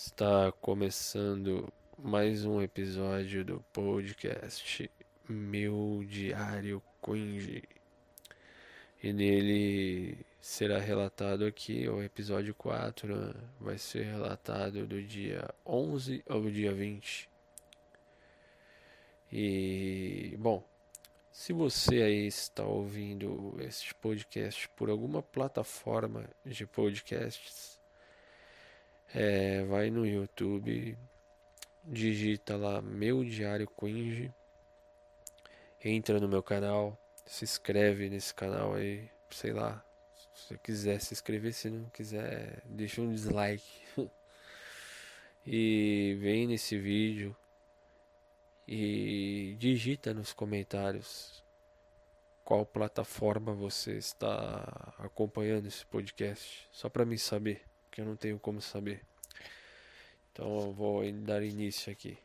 Está começando mais um episódio do podcast Meu Diário Cringe. E nele será relatado aqui, o episódio 4 né? vai ser relatado do dia 11 ao dia 20. E, bom, se você aí está ouvindo este podcast por alguma plataforma de podcasts, é, vai no YouTube, digita lá Meu Diário Quinge, entra no meu canal, se inscreve nesse canal aí, sei lá, se você quiser se inscrever, se não quiser, deixa um dislike. e vem nesse vídeo e digita nos comentários qual plataforma você está acompanhando esse podcast, só para mim saber que eu não tenho como saber. Então eu vou dar início aqui.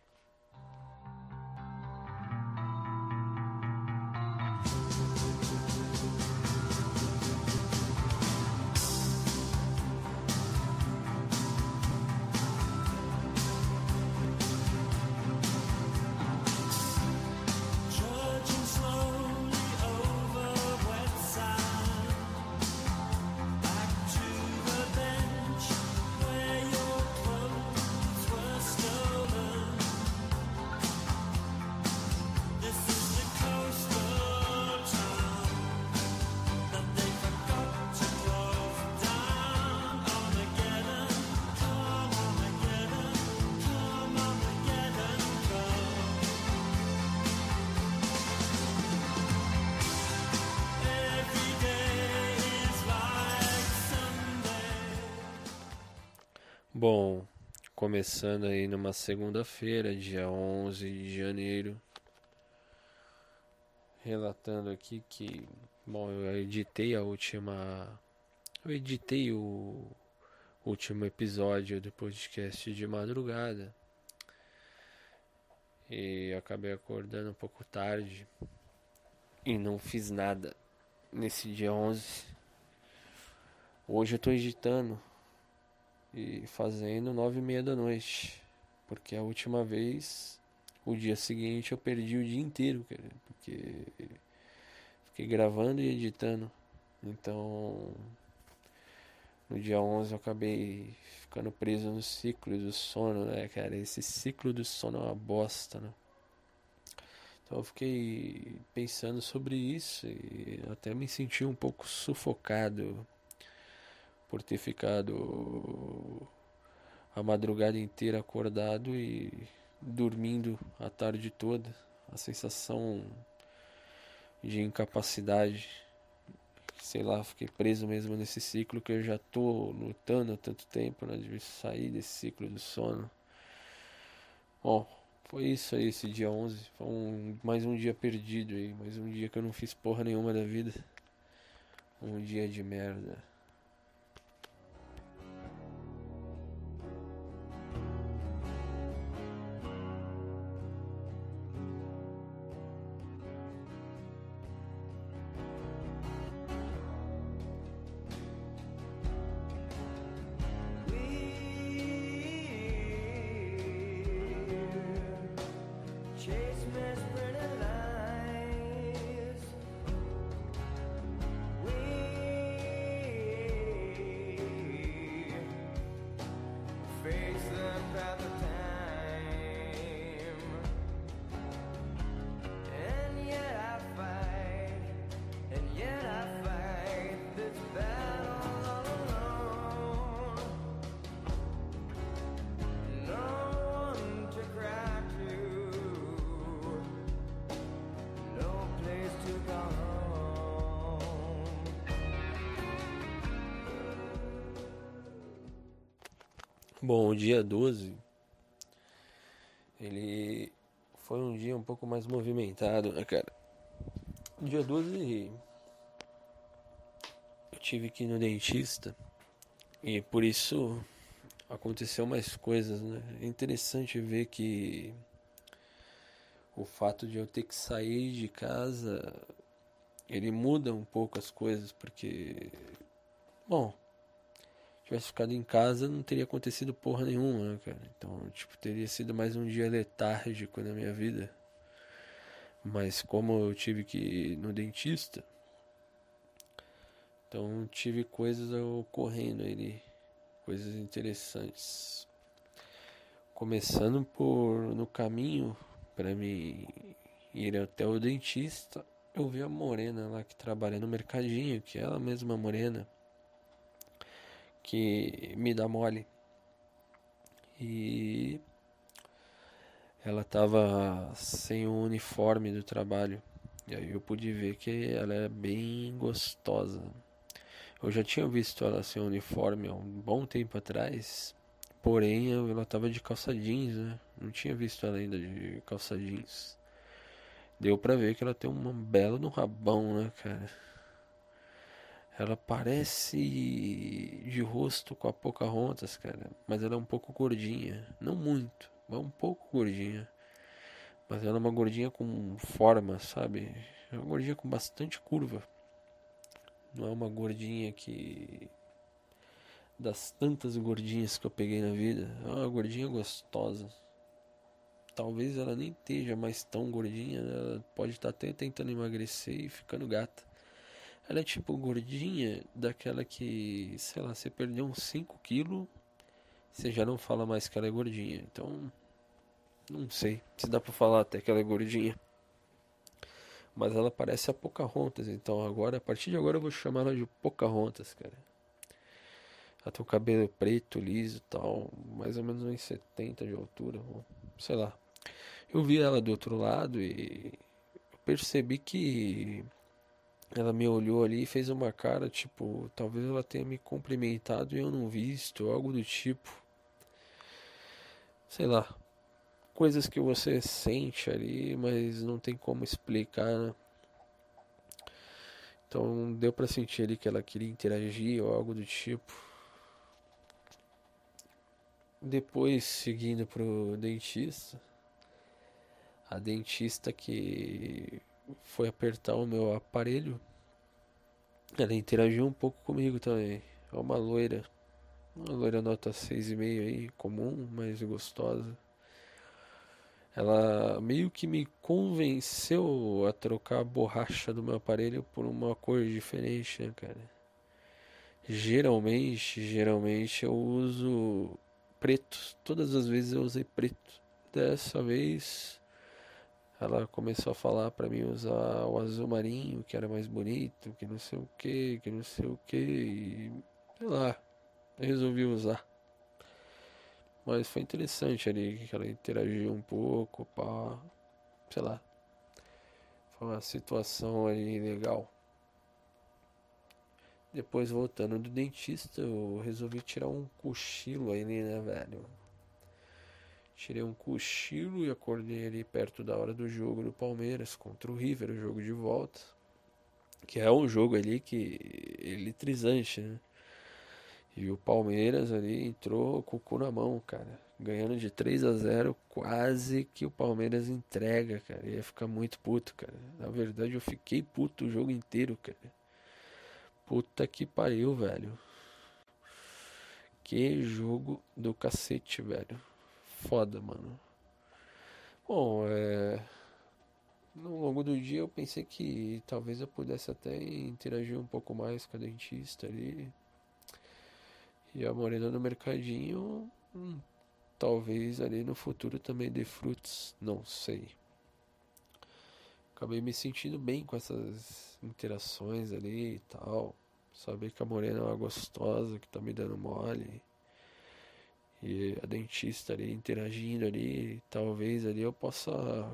Começando aí numa segunda-feira, dia 11 de janeiro, relatando aqui que, bom, eu editei a última, eu editei o último episódio do podcast de madrugada. E acabei acordando um pouco tarde e não fiz nada nesse dia 11. Hoje eu tô editando e fazendo nove e meia da noite. Porque a última vez, o dia seguinte, eu perdi o dia inteiro, cara, porque fiquei gravando e editando. Então, no dia 11 eu acabei ficando preso no ciclo do sono, né, cara? Esse ciclo do sono é uma bosta, né? Então eu fiquei pensando sobre isso e até me senti um pouco sufocado por ter ficado a madrugada inteira acordado e dormindo a tarde toda. A sensação de incapacidade, sei lá, fiquei preso mesmo nesse ciclo que eu já tô lutando há tanto tempo, né, de sair desse ciclo do sono. Bom, foi isso aí esse dia 11, foi um, mais um dia perdido aí, mais um dia que eu não fiz porra nenhuma da vida. Um dia de merda. Bom, o dia 12 ele foi um dia um pouco mais movimentado, né, cara? Dia 12 eu tive que ir no dentista e por isso aconteceu mais coisas, né? É interessante ver que o fato de eu ter que sair de casa ele muda um pouco as coisas, porque bom, tivesse ficado em casa, não teria acontecido porra nenhuma, né, cara? Então, tipo, teria sido mais um dia letárgico na minha vida. Mas como eu tive que ir no dentista, então tive coisas ocorrendo ali, coisas interessantes. Começando por no caminho para me ir até o dentista, eu vi a morena lá que trabalha no mercadinho, que é ela mesma morena que me dá mole. E ela tava sem o uniforme do trabalho. E aí eu pude ver que ela é bem gostosa. Eu já tinha visto ela sem uniforme há um bom tempo atrás. Porém, ela tava de calça jeans, né? Não tinha visto ela ainda de calça jeans. Deu pra ver que ela tem uma bela no rabão, né, cara? Ela parece de rosto com a Pocahontas, cara. Mas ela é um pouco gordinha. Não muito, mas um pouco gordinha. Mas ela é uma gordinha com forma, sabe? É uma gordinha com bastante curva. Não é uma gordinha que. Das tantas gordinhas que eu peguei na vida. É uma gordinha gostosa. Talvez ela nem esteja mais tão gordinha. Né? Ela pode estar até tentando emagrecer e ficando gata. Ela é tipo gordinha, daquela que, sei lá, você perdeu uns 5 quilos, você já não fala mais que ela é gordinha. Então, não sei se dá pra falar até que ela é gordinha. Mas ela parece a Pocahontas, então agora, a partir de agora eu vou chamar ela de Pocahontas, cara. Ela tem o cabelo preto, liso tal, mais ou menos uns 70 de altura, sei lá. Eu vi ela do outro lado e percebi que ela me olhou ali e fez uma cara, tipo, talvez ela tenha me cumprimentado e eu não visto, algo do tipo. Sei lá. Coisas que você sente ali, mas não tem como explicar, né? Então deu para sentir ali que ela queria interagir ou algo do tipo. Depois seguindo pro dentista. A dentista que foi apertar o meu aparelho, ela interagiu um pouco comigo também. É uma loira. Uma loira nota 6,5 aí, comum, mas gostosa. Ela meio que me convenceu a trocar a borracha do meu aparelho por uma cor diferente, né, cara? Geralmente, geralmente eu uso preto. Todas as vezes eu usei preto. Dessa vez ela começou a falar para mim usar o azul marinho, que era mais bonito, que não sei o que, que não sei o que, e sei lá, resolvi usar. Mas foi interessante ali, que ela interagiu um pouco, pá, sei lá. Foi uma situação ali legal. Depois voltando do dentista, eu resolvi tirar um cochilo aí, né, velho? Tirei um cochilo e acordei ali perto da hora do jogo do Palmeiras contra o River, o jogo de volta. Que é um jogo ali que é eletrizante, né? E o Palmeiras ali entrou com o cu na mão, cara. Ganhando de 3 a 0 quase que o Palmeiras entrega, cara. Ia ficar muito puto, cara. Na verdade, eu fiquei puto o jogo inteiro, cara. Puta que pariu, velho. Que jogo do cacete, velho foda, mano. Bom, é. No longo do dia eu pensei que talvez eu pudesse até interagir um pouco mais com a dentista ali. E a morena no mercadinho, hum, talvez ali no futuro também dê frutos, não sei. Acabei me sentindo bem com essas interações ali e tal. Saber que a morena é uma gostosa que tá me dando mole e a dentista ali interagindo ali, talvez ali eu possa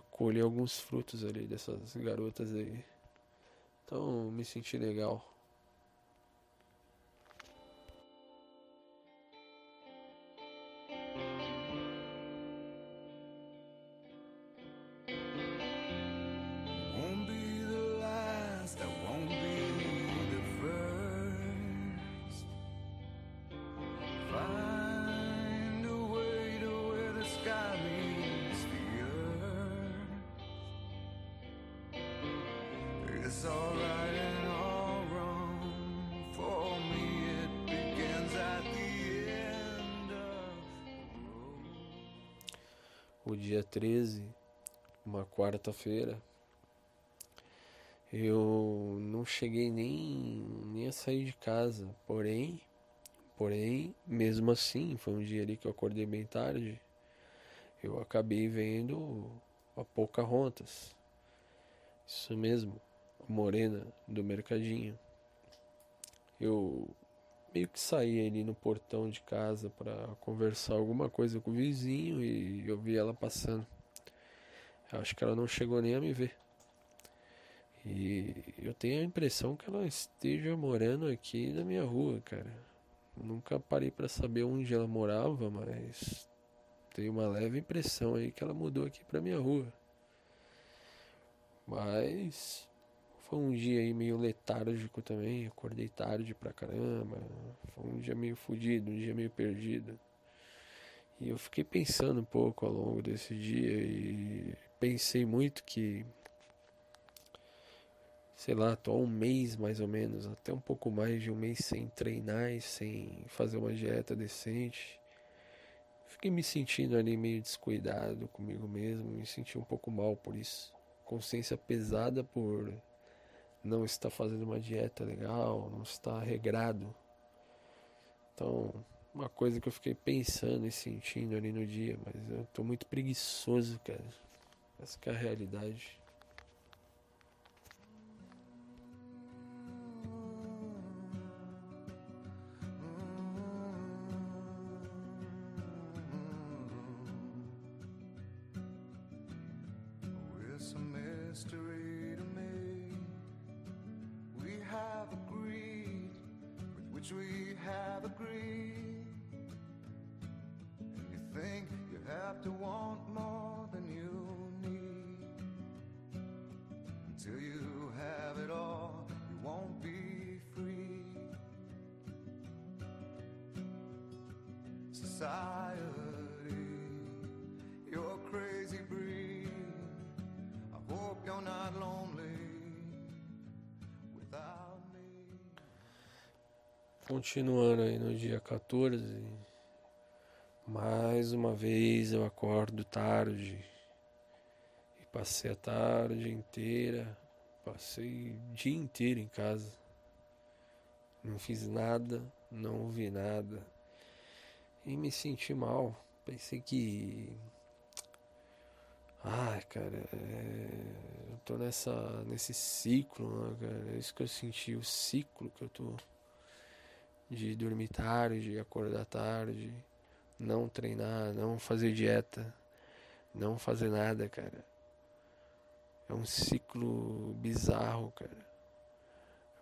colher alguns frutos ali dessas garotas aí. Então me senti legal. Dia 13, uma quarta-feira, eu não cheguei nem, nem a sair de casa, porém, porém, mesmo assim, foi um dia ali que eu acordei bem tarde, eu acabei vendo a Pocahontas. Isso mesmo, a morena do mercadinho. Eu meio que saí ali no portão de casa para conversar alguma coisa com o vizinho e eu vi ela passando. Eu acho que ela não chegou nem a me ver. E eu tenho a impressão que ela esteja morando aqui na minha rua, cara. Nunca parei para saber onde ela morava, mas tenho uma leve impressão aí que ela mudou aqui pra minha rua. Mas foi um dia aí meio letárgico também, acordei tarde pra caramba. Foi um dia meio fodido, um dia meio perdido. E eu fiquei pensando um pouco ao longo desse dia e pensei muito que sei lá, tô há um mês mais ou menos, até um pouco mais de um mês sem treinar e sem fazer uma dieta decente. Fiquei me sentindo ali meio descuidado comigo mesmo, me senti um pouco mal por isso. Consciência pesada por não estar fazendo uma dieta legal, não estar regrado. Então, uma coisa que eu fiquei pensando e sentindo ali no dia, mas eu tô muito preguiçoso, cara. Essa é a realidade. Continuando aí no dia 14, mais uma vez eu acordo tarde e passei a tarde inteira, passei o dia inteiro em casa. Não fiz nada, não ouvi nada e me senti mal. Pensei que. Ai, cara, é... eu tô nessa, nesse ciclo, né, cara? É isso que eu senti, o ciclo que eu tô. De dormir tarde, acordar tarde, não treinar, não fazer dieta, não fazer nada, cara. É um ciclo bizarro, cara.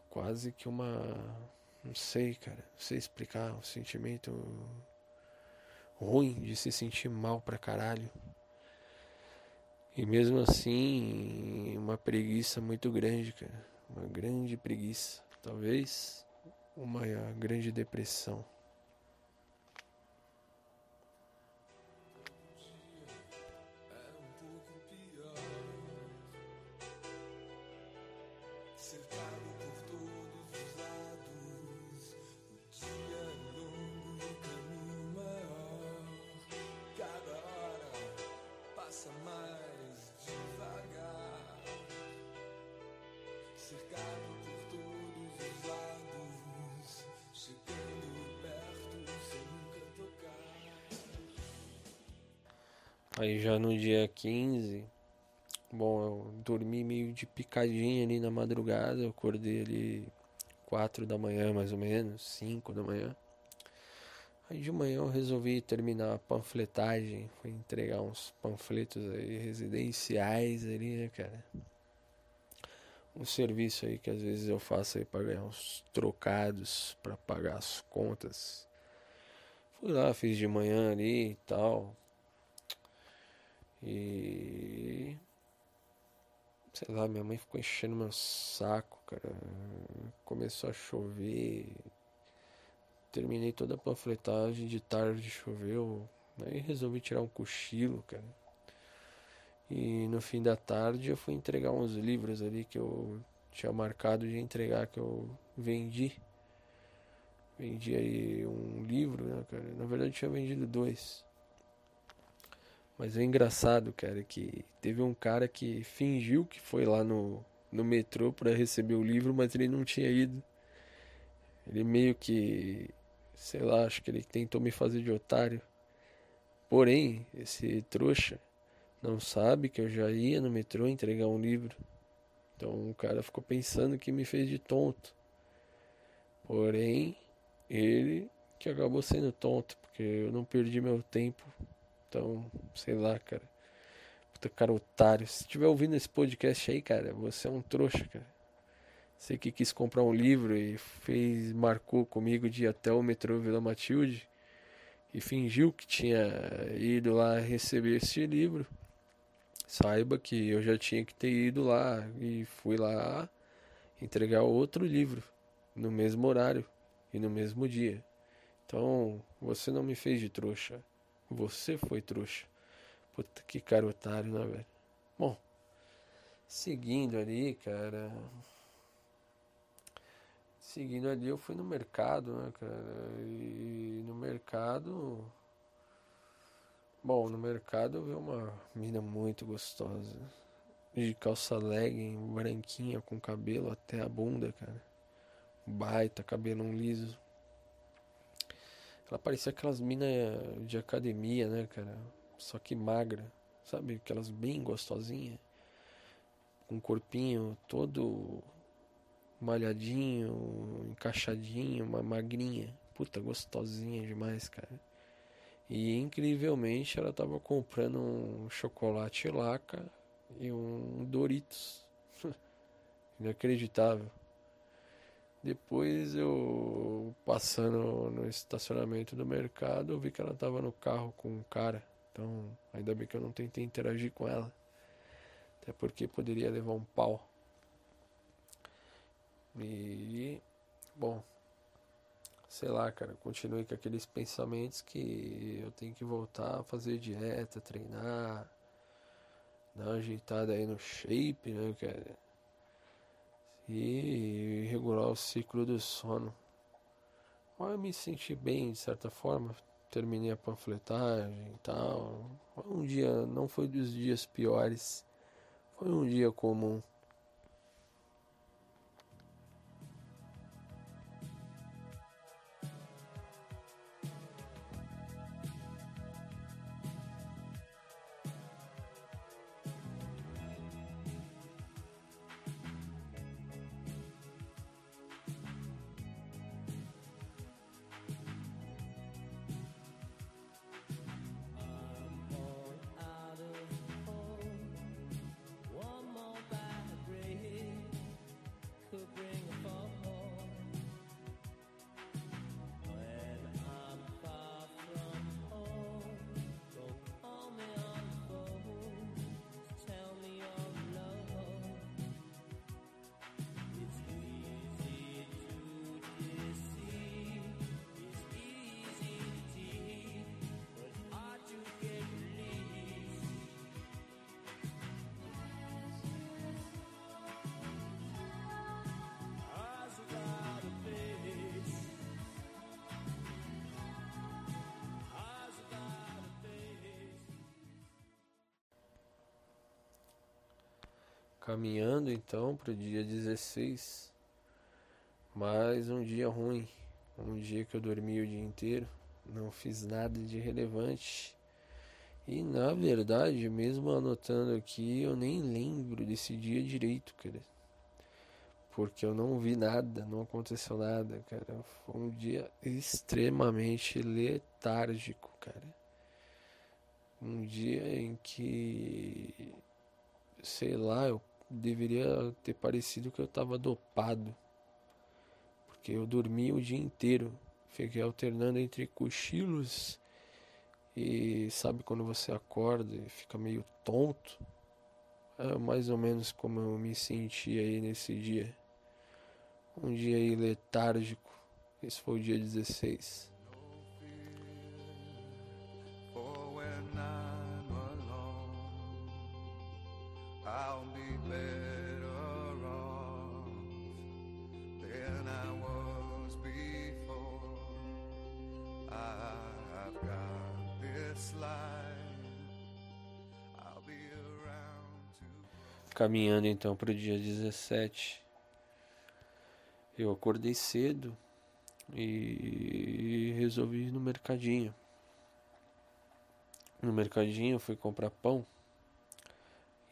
Quase que uma. Não sei, cara. Não sei explicar. O sentimento ruim, de se sentir mal pra caralho. E mesmo assim, uma preguiça muito grande, cara. Uma grande preguiça. Talvez uma grande depressão. Aí já no dia 15, bom, eu dormi meio de picadinha ali na madrugada, eu acordei ali 4 da manhã mais ou menos, 5 da manhã. Aí de manhã eu resolvi terminar a panfletagem, fui entregar uns panfletos aí residenciais ali, né, cara? Um serviço aí que às vezes eu faço aí para ganhar uns trocados para pagar as contas. Fui lá, fiz de manhã ali e tal, e. Sei lá, minha mãe ficou enchendo meu saco, cara. Começou a chover. Terminei toda a panfletagem de tarde, choveu. Aí resolvi tirar um cochilo, cara. E no fim da tarde eu fui entregar uns livros ali que eu tinha marcado de entregar que eu vendi. Vendi aí um livro, né, cara? Na verdade eu tinha vendido dois. Mas é engraçado, cara, que teve um cara que fingiu que foi lá no, no metrô para receber o livro, mas ele não tinha ido. Ele meio que, sei lá, acho que ele tentou me fazer de otário. Porém, esse trouxa não sabe que eu já ia no metrô entregar um livro. Então o cara ficou pensando que me fez de tonto. Porém, ele que acabou sendo tonto, porque eu não perdi meu tempo. Então, sei lá, cara. Puta cara otário. Se estiver ouvindo esse podcast aí, cara, você é um trouxa, cara. Você que quis comprar um livro e fez, marcou comigo de ir até o metrô Vila Matilde e fingiu que tinha ido lá receber esse livro. Saiba que eu já tinha que ter ido lá e fui lá entregar outro livro no mesmo horário e no mesmo dia. Então, você não me fez de trouxa. Você foi trouxa. Puta que cara otário, né, velho? Bom, seguindo ali, cara. Seguindo ali, eu fui no mercado, né, cara? E no mercado. Bom, no mercado eu vi uma mina muito gostosa. De calça legging, branquinha, com cabelo até a bunda, cara. Baita, cabelão liso. Ela parecia aquelas minas de academia, né, cara? Só que magra, sabe? Aquelas bem gostosinhas. Com um corpinho todo malhadinho, encaixadinho, uma magrinha. Puta, gostosinha demais, cara. E incrivelmente ela tava comprando um chocolate laca e um Doritos. Inacreditável. Depois eu passando no estacionamento do mercado, eu vi que ela tava no carro com um cara. Então, ainda bem que eu não tentei interagir com ela. Até porque poderia levar um pau. E bom, sei lá, cara, continuei com aqueles pensamentos que eu tenho que voltar a fazer dieta, treinar, dar uma ajeitada aí no shape, né, cara? E regular o ciclo do sono. Mas eu me senti bem, de certa forma. Terminei a panfletagem e tal. Um dia, não foi dos dias piores. Foi um dia comum. Caminhando então para o dia 16. Mais um dia ruim. Um dia que eu dormi o dia inteiro. Não fiz nada de relevante. E na verdade, mesmo anotando aqui, eu nem lembro desse dia direito, cara. Porque eu não vi nada, não aconteceu nada, cara. Foi um dia extremamente letárgico, cara. Um dia em que, sei lá, eu deveria ter parecido que eu estava dopado. Porque eu dormi o dia inteiro. Fiquei alternando entre cochilos e sabe quando você acorda e fica meio tonto? É mais ou menos como eu me senti aí nesse dia. Um dia aí letárgico. Esse foi o dia 16. Got Caminhando então para o dia 17. Eu acordei cedo e resolvi ir no mercadinho. No mercadinho eu fui comprar pão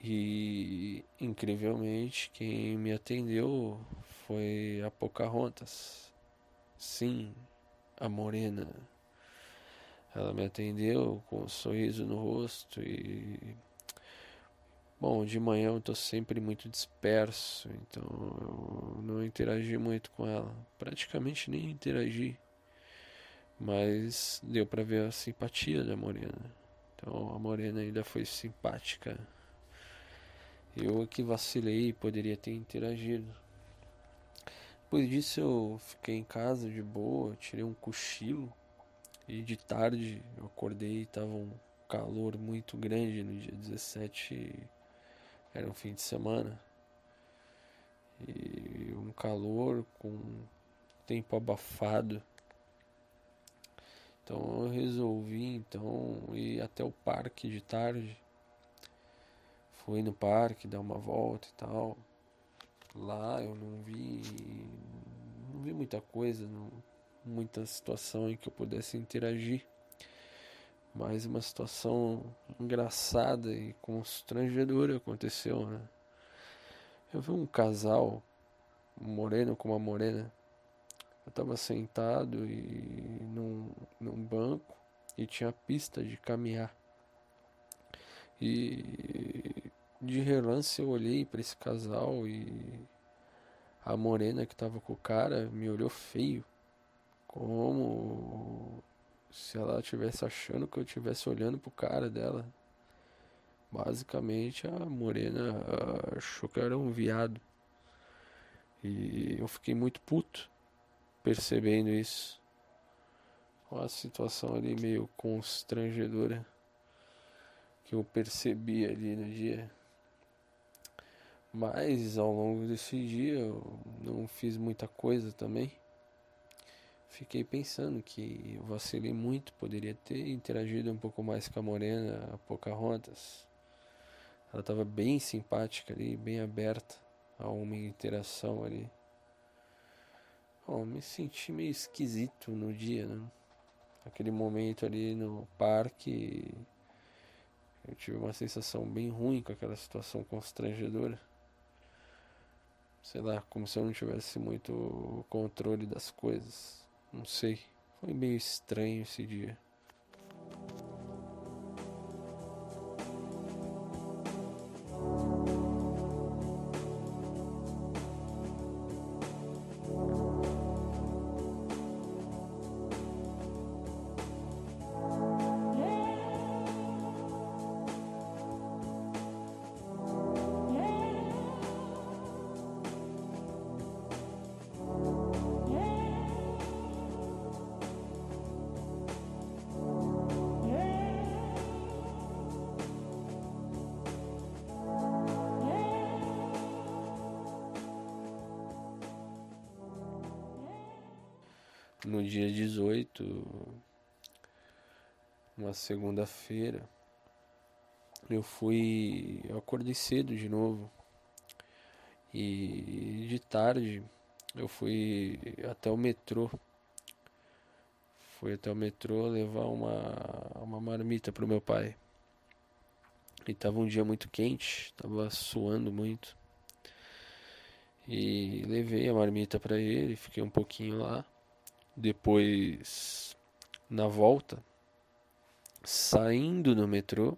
e incrivelmente quem me atendeu foi a Pocahontas. Sim, a morena. Ela me atendeu com um sorriso no rosto e Bom, de manhã eu tô sempre muito disperso, então eu não interagi muito com ela. Praticamente nem interagi. Mas deu para ver a simpatia da Morena. Então a Morena ainda foi simpática. Eu que vacilei, poderia ter interagido. Depois disso eu fiquei em casa de boa, tirei um cochilo. E de tarde eu acordei e tava um calor muito grande no dia 17 era um fim de semana. E um calor com tempo abafado. Então eu resolvi então ir até o parque de tarde. Fui no parque dar uma volta e tal. Lá eu não vi não vi muita coisa, não, muita situação em que eu pudesse interagir. Mas uma situação engraçada e constrangedora aconteceu, né? Eu vi um casal, um moreno com uma morena. Eu estava sentado e num, num banco e tinha pista de caminhar. E de relance eu olhei para esse casal e a morena que estava com o cara me olhou feio. Como se ela estivesse achando que eu estivesse olhando pro cara dela. Basicamente a morena achou que eu era um viado. E eu fiquei muito puto percebendo isso. Uma situação ali meio constrangedora que eu percebi ali no dia. Mas ao longo desse dia eu não fiz muita coisa também fiquei pensando que vacilei muito, poderia ter interagido um pouco mais com a Morena, a Pocahontas. Ela estava bem simpática ali, bem aberta a uma interação ali. Me senti meio esquisito no dia, né? Aquele momento ali no parque, eu tive uma sensação bem ruim com aquela situação constrangedora. Sei lá, como se eu não tivesse muito controle das coisas. Não sei. Foi meio estranho esse dia. Segunda-feira, eu fui. Eu acordei cedo de novo. E de tarde eu fui até o metrô. Fui até o metrô levar uma, uma marmita pro meu pai. E tava um dia muito quente, tava suando muito. E levei a marmita para ele, fiquei um pouquinho lá. Depois, na volta, saindo no metrô,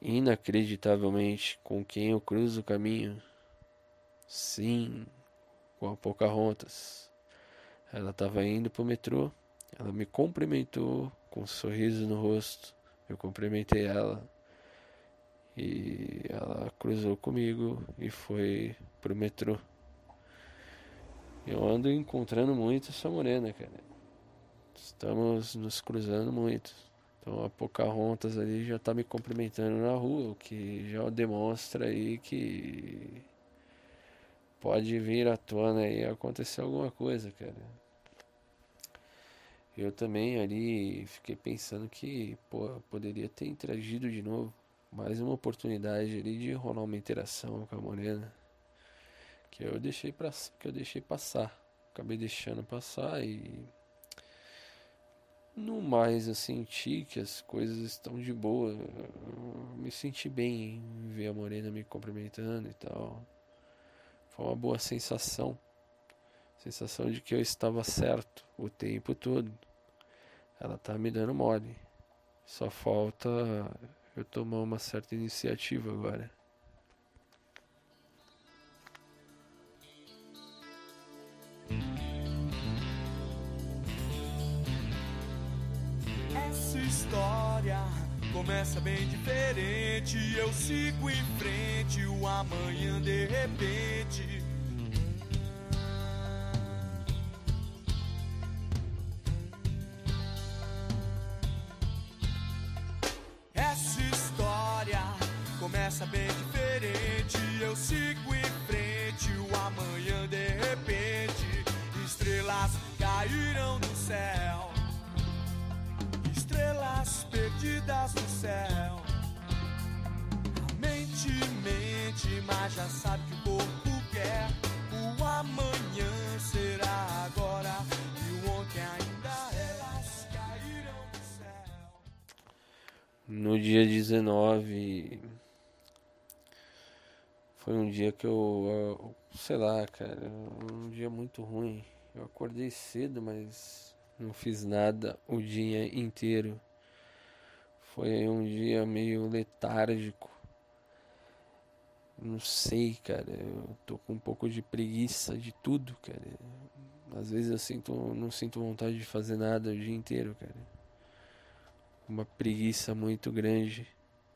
inacreditavelmente com quem eu cruzo o caminho, sim, com a Pocahontas. Ela estava indo para o metrô, ela me cumprimentou com um sorriso no rosto, eu cumprimentei ela e ela cruzou comigo e foi pro metrô. Eu ando encontrando muito essa morena, cara. Estamos nos cruzando muito. Então a Pocahontas ali já tá me cumprimentando na rua, o que já demonstra aí que pode vir à tona aí acontecer alguma coisa, cara. Eu também ali fiquei pensando que pô, poderia ter interagido de novo. mais uma oportunidade ali de rolar uma interação com a Morena que eu deixei para que eu deixei passar. Acabei deixando passar e no mais eu senti que as coisas estão de boa. Eu me senti bem em ver a Morena me cumprimentando e tal. Foi uma boa sensação. Sensação de que eu estava certo o tempo todo. Ela tá me dando mole. Só falta eu tomar uma certa iniciativa agora. História começa bem diferente. Eu sigo em frente, o amanhã de repente. Essa história começa bem diferente. Eu sigo em frente, o amanhã de repente. Estrelas caíram do céu. A mente mente, mas já sabe que o corpo quer. O amanhã será agora e o ontem ainda. Elas caíram do céu. No dia 19 foi um dia que eu, eu- sei lá, cara, um dia muito ruim. Eu acordei cedo, mas não fiz nada o dia inteiro. Foi um dia meio letárgico. Não sei, cara, eu tô com um pouco de preguiça de tudo, cara. Às vezes eu sinto, não sinto vontade de fazer nada o dia inteiro, cara uma preguiça muito grande,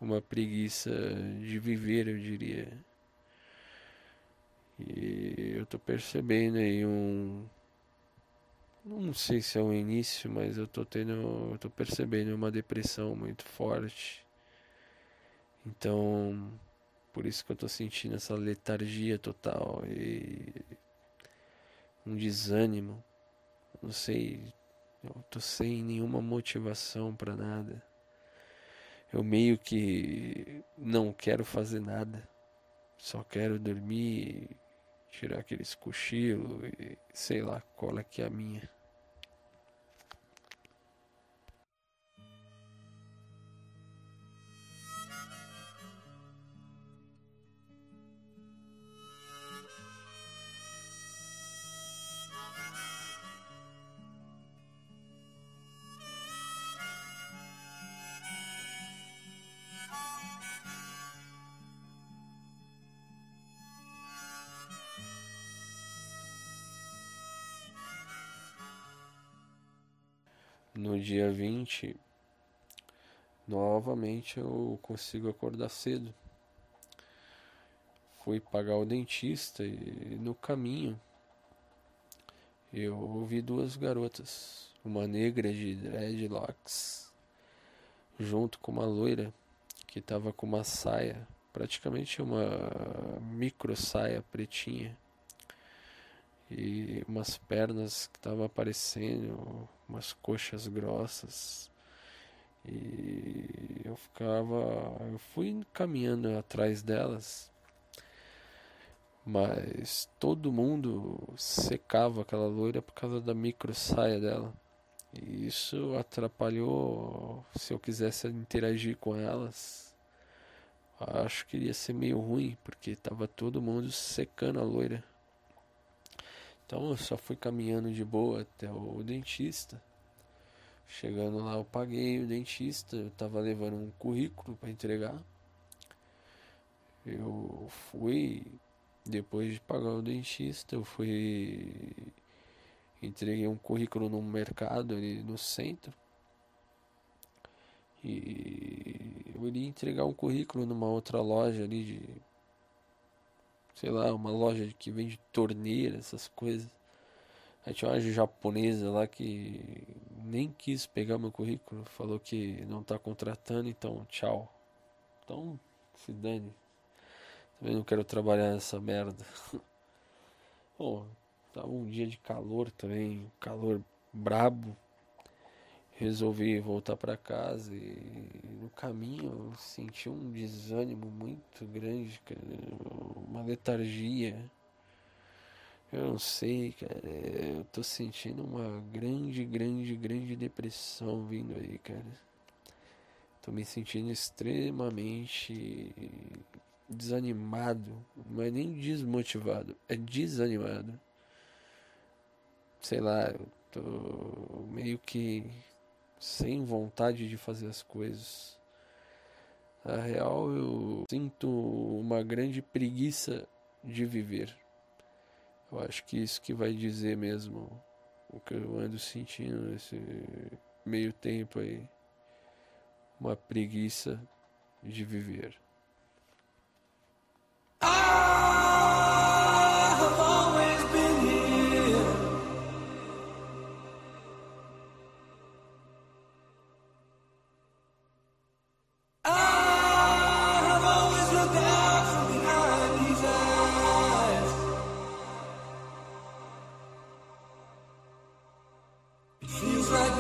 uma preguiça de viver, eu diria. E eu tô percebendo aí um não sei se é o início, mas eu tô tendo, eu tô percebendo uma depressão muito forte. Então, por isso que eu tô sentindo essa letargia total e um desânimo. Não sei, eu tô sem nenhuma motivação pra nada. Eu meio que não quero fazer nada. Só quero dormir, tirar aqueles cochilos e sei lá qual é que é a minha. No dia 20, novamente eu consigo acordar cedo. Fui pagar o dentista e no caminho eu ouvi duas garotas, uma negra de dreadlocks, junto com uma loira que estava com uma saia, praticamente uma micro saia pretinha e umas pernas que estavam aparecendo, umas coxas grossas. E eu ficava, eu fui caminhando atrás delas, mas todo mundo secava aquela loira por causa da micro saia dela. E isso atrapalhou se eu quisesse interagir com elas. Acho que iria ser meio ruim, porque tava todo mundo secando a loira. Então eu só fui caminhando de boa até o dentista. Chegando lá, eu paguei o dentista. Eu tava levando um currículo para entregar. Eu fui, depois de pagar o dentista, eu fui. Entreguei um currículo no mercado ali no centro. E eu iria entregar um currículo numa outra loja ali de sei lá, uma loja que vende torneira, essas coisas. Aí tinha uma japonesa lá que nem quis pegar meu currículo, falou que não tá contratando, então tchau. Então, se dane. Também não quero trabalhar nessa merda. Pô, tava um dia de calor também, calor brabo. Resolvi voltar pra casa e no caminho eu senti um desânimo muito grande, cara, uma letargia. Eu não sei, cara, eu tô sentindo uma grande, grande, grande depressão vindo aí, cara. Tô me sentindo extremamente desanimado, não é nem desmotivado, é desanimado. Sei lá, eu tô meio que sem vontade de fazer as coisas. Na real, eu sinto uma grande preguiça de viver. Eu acho que isso que vai dizer mesmo o que eu ando sentindo nesse meio tempo aí. Uma preguiça de viver. Do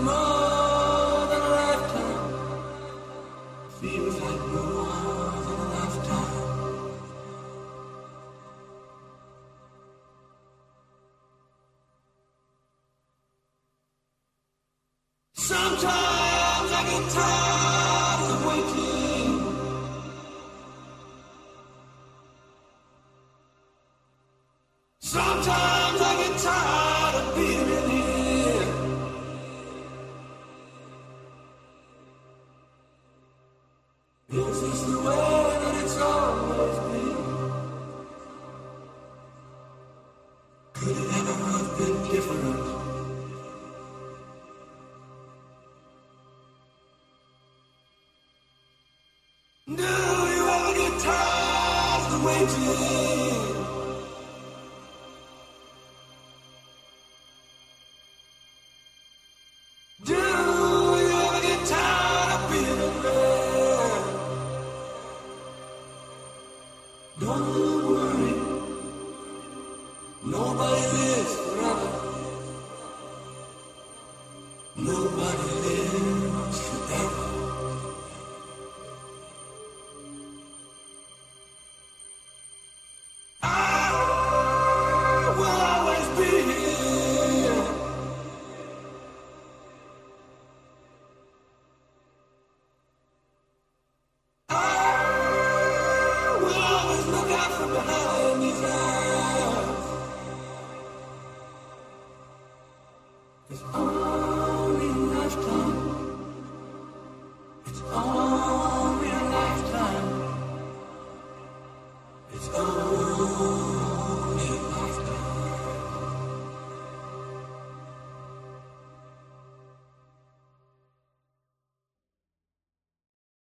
more.